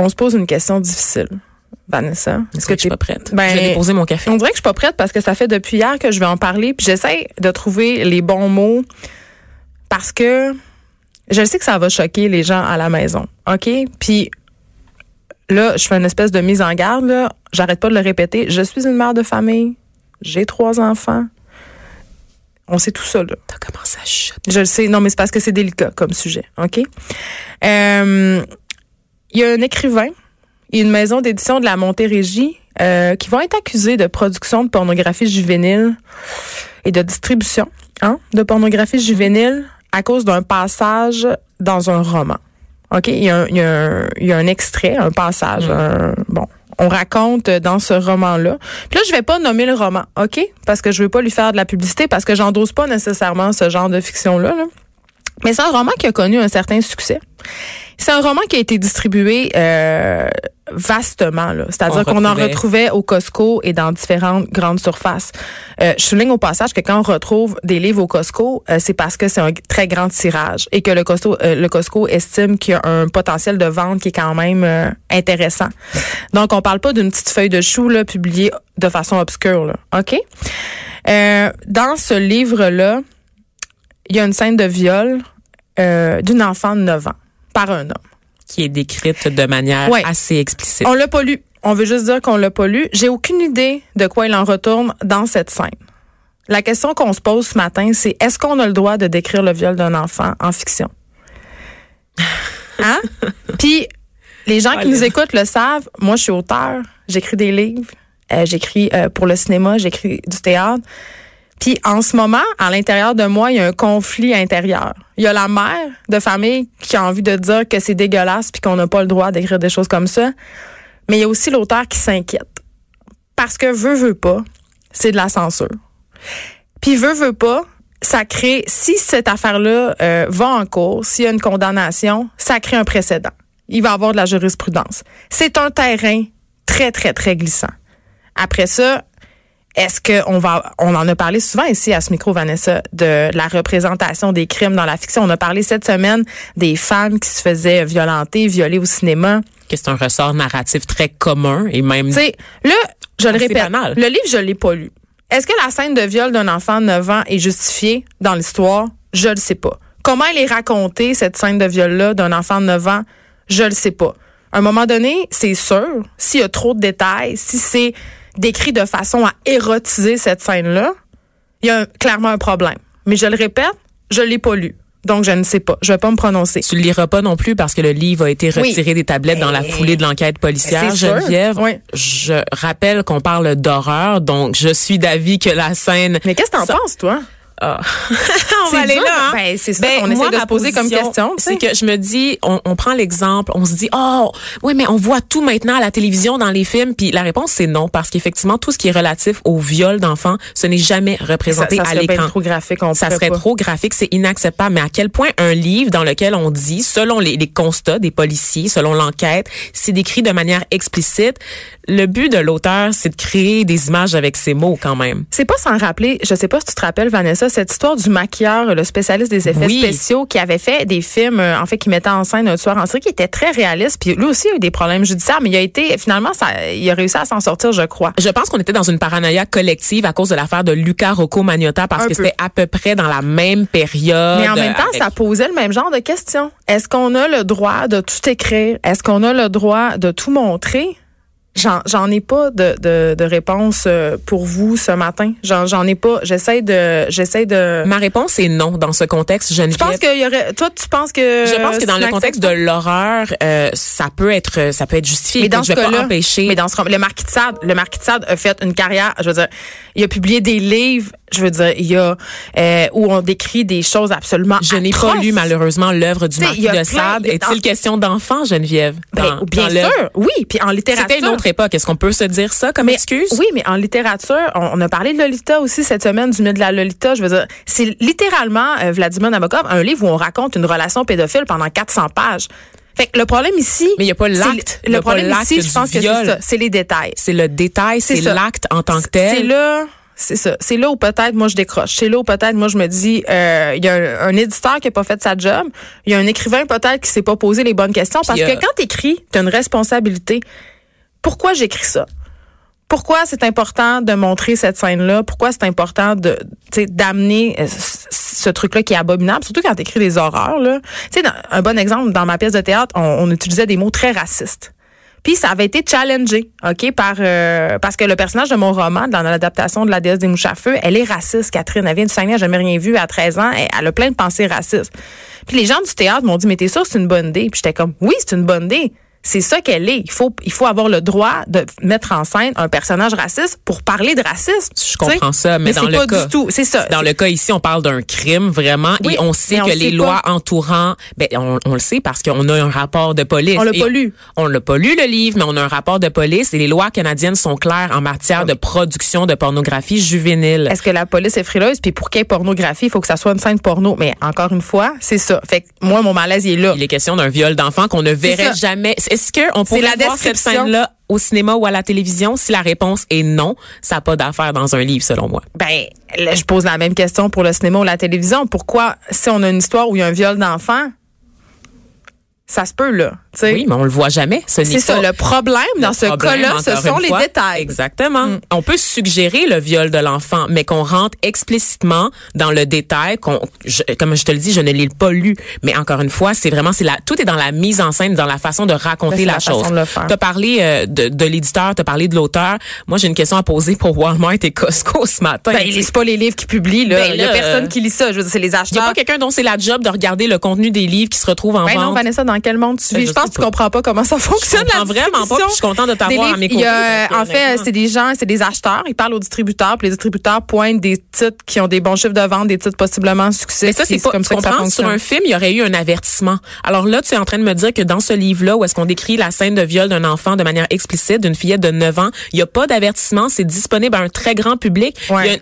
on se pose une question difficile. Vanessa, est-ce que tu es pas prête? Ben, je vais déposer mon café. On dirait que je suis pas prête parce que ça fait depuis hier que je vais en parler, puis j'essaie de trouver les bons mots parce que je sais que ça va choquer les gens à la maison, OK? Puis là, je fais une espèce de mise en garde, là. J'arrête pas de le répéter. Je suis une mère de famille. J'ai trois enfants. On sait tout ça, là. T'as commencé à chuter. Je le sais. Non, mais c'est parce que c'est délicat comme sujet, OK? Euh, il y a un écrivain et une maison d'édition de la Montérégie euh, qui vont être accusés de production de pornographie juvénile et de distribution hein, de pornographie juvénile à cause d'un passage dans un roman. OK? Il y a un, il y a un, il y a un extrait, un passage. un- bon. On raconte dans ce roman-là. Puis là, je vais pas nommer le roman, OK? Parce que je veux pas lui faire de la publicité, parce que j'endosse pas nécessairement ce genre de fiction-là. là. Mais c'est un roman qui a connu un certain succès. C'est un roman qui a été distribué euh, vastement, c'est-à-dire On qu'on en retrouvait- retrouvait au Costco et dans différentes grandes surfaces. Euh, je souligne au passage que quand on retrouve des livres au Costco, euh, c'est parce que c'est un très grand tirage et que le Costco, euh, le Costco estime qu'il y a un potentiel de vente qui est quand même euh, intéressant. Donc, on parle pas d'une petite feuille de chou là, publiée de façon obscure. Là. OK? Euh, dans ce livre-là, il y a une scène de viol euh, d'une enfant de 9 ans par un homme. Qui est décrite de manière Ouais. assez explicite. On l'a pas lu. On veut juste dire qu'on l'a pas lu. J'ai aucune idée de quoi il en retourne dans cette scène. La question qu'on se pose ce matin, c'est est-ce qu'on a le droit de décrire le viol d'un enfant en fiction? Hein? Puis, les gens qui nous écoutent le savent. Moi, je suis auteur. J'écris des livres. euh, j'écris euh, pour le cinéma. J'écris du théâtre. Puis en ce moment, à l'intérieur de moi, il y a un conflit intérieur. Il y a la mère de famille qui a envie de dire que c'est dégueulasse puis qu'on n'a pas le droit d'écrire des choses comme ça. Mais il y a aussi l'auteur qui s'inquiète. Parce que veut, veut pas, c'est de la censure. Puis veut, veut pas, ça crée, si cette affaire-là euh, va en cours, s'il y a une condamnation, ça crée un précédent. Il va avoir de la jurisprudence. C'est un terrain très, très, très glissant. Après ça, est-ce qu'on va, on en a parlé souvent ici à ce micro, Vanessa, de la représentation des crimes dans la fiction. On a parlé cette semaine des femmes qui se faisaient violenter, violer au cinéma. Que c'est un ressort narratif très commun et même Tu sais, là, je le répète, banal. le livre, je l'ai pas lu. Est-ce que la scène de viol d'un enfant de 9 ans est justifiée dans l'histoire? Je le sais pas. Comment elle est racontée, cette scène de viol-là d'un enfant de 9 ans? Je le sais pas. À un moment donné, c'est sûr, s'il y a trop de détails, si c'est décrit de façon à érotiser cette scène-là, il y a un- clairement un problème. Mais je le répète, je l'ai pas lu. Donc, je ne sais pas. Je vais pas me prononcer. Tu le liras pas non plus parce que le livre a été Oui. retiré des tablettes dans la foulée de l'enquête policière. Geneviève, Oui. je rappelle qu'on parle d'horreur, donc je suis d'avis que la scène... Mais qu'est-ce que t'en penses, toi? Ah. on va aller dur, là. hein? Ben, c'est ça Ben, qu'on essaie de se poser comme question. C'est que je me dis, on, on prend l'exemple, on se dit, oh, oui, mais on voit tout maintenant à la télévision, dans les films. Puis la réponse, c'est non, parce qu'effectivement, tout ce qui est relatif au viol d'enfants, ce n'est jamais représenté ça, ça à serait bien l'écran. trop graphique. On Ça serait pas. trop graphique, c'est inacceptable. Mais à quel point un livre dans lequel on dit, selon les, les constats des policiers, selon l'enquête, c'est décrit de manière explicite. Le but de l'auteur, c'est de créer des images avec ses mots quand même. C'est pas sans rappeler, je sais pas si tu te rappelles, Vanessa, cette histoire du maquilleur, le spécialiste des effets Oui. spéciaux, qui avait fait des films, euh, en fait, qui mettait en scène un tueur en série qui était très réaliste. Puis lui aussi a eu des problèmes judiciaires, mais il a été, finalement, ça, il a réussi à s'en sortir, je crois. Je pense qu'on était dans une paranoïa collective à cause de l'affaire de Luca Rocco Magnotta parce Un que c'était à peu près dans la même période. Mais en même temps, avec- ça posait le même genre de questions. Est-ce qu'on a le droit de tout écrire? Est-ce qu'on a le droit de tout montrer? J'en, j'en ai pas de, de, de réponse euh, pour vous ce matin. J'en, j'en ai pas. J'essaie de, j'essaie de. Ma réponse est non dans ce contexte, Geneviève. Tu penses qu'il y aurait, toi, tu penses que. Je pense que dans le contexte de l'horreur, euh, ça peut être ça peut être justifié. Mais dans Donc, je ce vais pas empêcher. mais dans ce le Marquis de Sade, le Marquis de Sade a fait une carrière. Je veux dire, il a publié des livres je veux dire, il y a euh, où on décrit des choses absolument Je n'ai pas lu malheureusement l'œuvre du Marquis de Sade. Est-il question d'enfants, Geneviève? Ben, bien sûr, oui. Puis en littérature. C'était une autre époque. Est-ce qu'on peut se dire ça comme excuse? Oui, mais en littérature, on, a parlé de Lolita aussi cette semaine, du mythe de la Lolita. Je veux dire, c'est littéralement euh, Vladimir Nabokov, un livre où on raconte une relation pédophile pendant 400 pages. Fait que le problème ici. Mais il n'y a pas l'acte. Le, problème ici, je pense que c'est ça. C'est les détails. C'est le détail, c'est l'acte en tant que tel. C'est là. C'est ça. C'est là où peut-être moi je décroche. C'est là où peut-être moi je me dis, euh, il y a un, éditeur qui a pas fait sa job. Il y a un écrivain peut-être qui s'est pas posé les bonnes questions. Parce que quand tu écris, tu as une responsabilité. Pourquoi j'écris ça? Pourquoi c'est important de montrer cette scène-là? Pourquoi c'est important de d'amener euh, ce truc-là qui est abominable, surtout quand tu écris des horreurs. Là. Tu sais, un bon exemple, dans ma pièce de théâtre, on utilisait des mots très racistes. Puis ça avait été challengé, OK, par euh, parce que le personnage de mon roman, dans l'adaptation de La déesse des mouches à feu, elle est raciste, Catherine. Elle vient du Saguenay, elle jamais rien vu à 13 ans. Elle, a plein de pensées racistes. Puis les gens du théâtre m'ont dit, mais t'es sûr c'est une bonne idée? Puis j'étais comme, oui, c'est une bonne idée. C'est ça qu'elle est. Il faut, il faut avoir le droit de mettre en scène un personnage raciste pour parler de racisme. Je comprends ça, mais, dans le pas cas, du tout. C'est ça. Dans le cas ici, on parle d'un crime vraiment, et on sait que les lois entourant, ben on, le sait parce qu'on a un rapport de police. On l'a pas lu. On l'a pas lu le livre, mais on a un rapport de police et les lois canadiennes sont claires en matière de production de pornographie juvénile. Est-ce que la police est frileuse? Puis pour qu'il y ait pornographie, il faut que ça soit une scène porno. Mais encore une fois, c'est ça. Fait que moi, mon malaise il est là. Il est question d'un viol d'enfant qu'on ne verrait jamais. Est-ce que on pourrait la voir cette scène-là au cinéma ou à la télévision? Si la réponse est non, ça n'a pas d'affaire dans un livre, selon moi. Ben, là, je pose la même question pour le cinéma ou la télévision. Pourquoi, si on a une histoire où il y a un viol d'enfant, ça se peut, là. Oui, mais on le voit jamais. Ce c'est ça. Le problème dans ce cas-là, ce sont les détails. Exactement. Mm. On peut suggérer le viol de l'enfant, mais qu'on rentre explicitement dans le détail. Qu'on, comme je te le dis, je ne l'ai pas lu, mais encore une fois, c'est vraiment, c'est la, tout est dans la mise en scène, dans la façon de raconter la, chose. Tu as parlé euh, de, de l'éditeur, tu as parlé de l'auteur. Moi, j'ai une question à poser pour Walmart et Costco ce matin. Ben, ils lisent pas les livres qu'ils publient, là. Ben, y a personne qui lit ça. Je veux dire, c'est les acheteurs. Il y a pas quelqu'un dont c'est la job de regarder le contenu des livres qui se retrouvent en ben vente. non, Vanessa, dans quel monde tu vis? Je pense que tu comprends pas comment ça fonctionne. Je comprends vraiment pas. je suis contente de t'avoir à mes côtés. en fait, c'est des gens, c'est des acheteurs. Ils parlent aux distributeurs, puis les distributeurs pointent des titres qui ont des bons chiffres de vente, des titres possiblement succès. Mais ça, c'est pas comme ça que ça. Sur un film, il y aurait eu un avertissement. Alors là, tu es en train de me dire que dans ce livre-là, où est-ce qu'on décrit la scène de viol d'un enfant de manière explicite, d'une fillette de 9 ans, il n'y a pas d'avertissement. C'est disponible à un très grand public.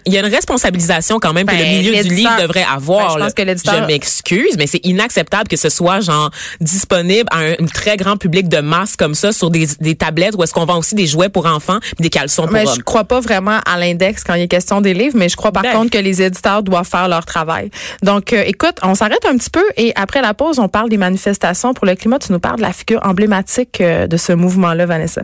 Il, y a, une responsabilisation quand même que le ben, milieu du livre devrait avoir. Ben, je, je m'excuse, mais c'est inacceptable que ce soit genre disponible à un, un très grand public de masse comme ça sur des, des tablettes où est-ce qu'on vend aussi des jouets pour enfants, des caleçons pour mais Je crois pas vraiment à l'index quand il est question des livres, mais je crois par ben. contre que les éditeurs doivent faire leur travail. Donc, euh, écoute, on s'arrête un petit peu et après la pause, on parle des manifestations pour le climat. Tu nous parles de la figure emblématique euh, de ce mouvement-là, Vanessa.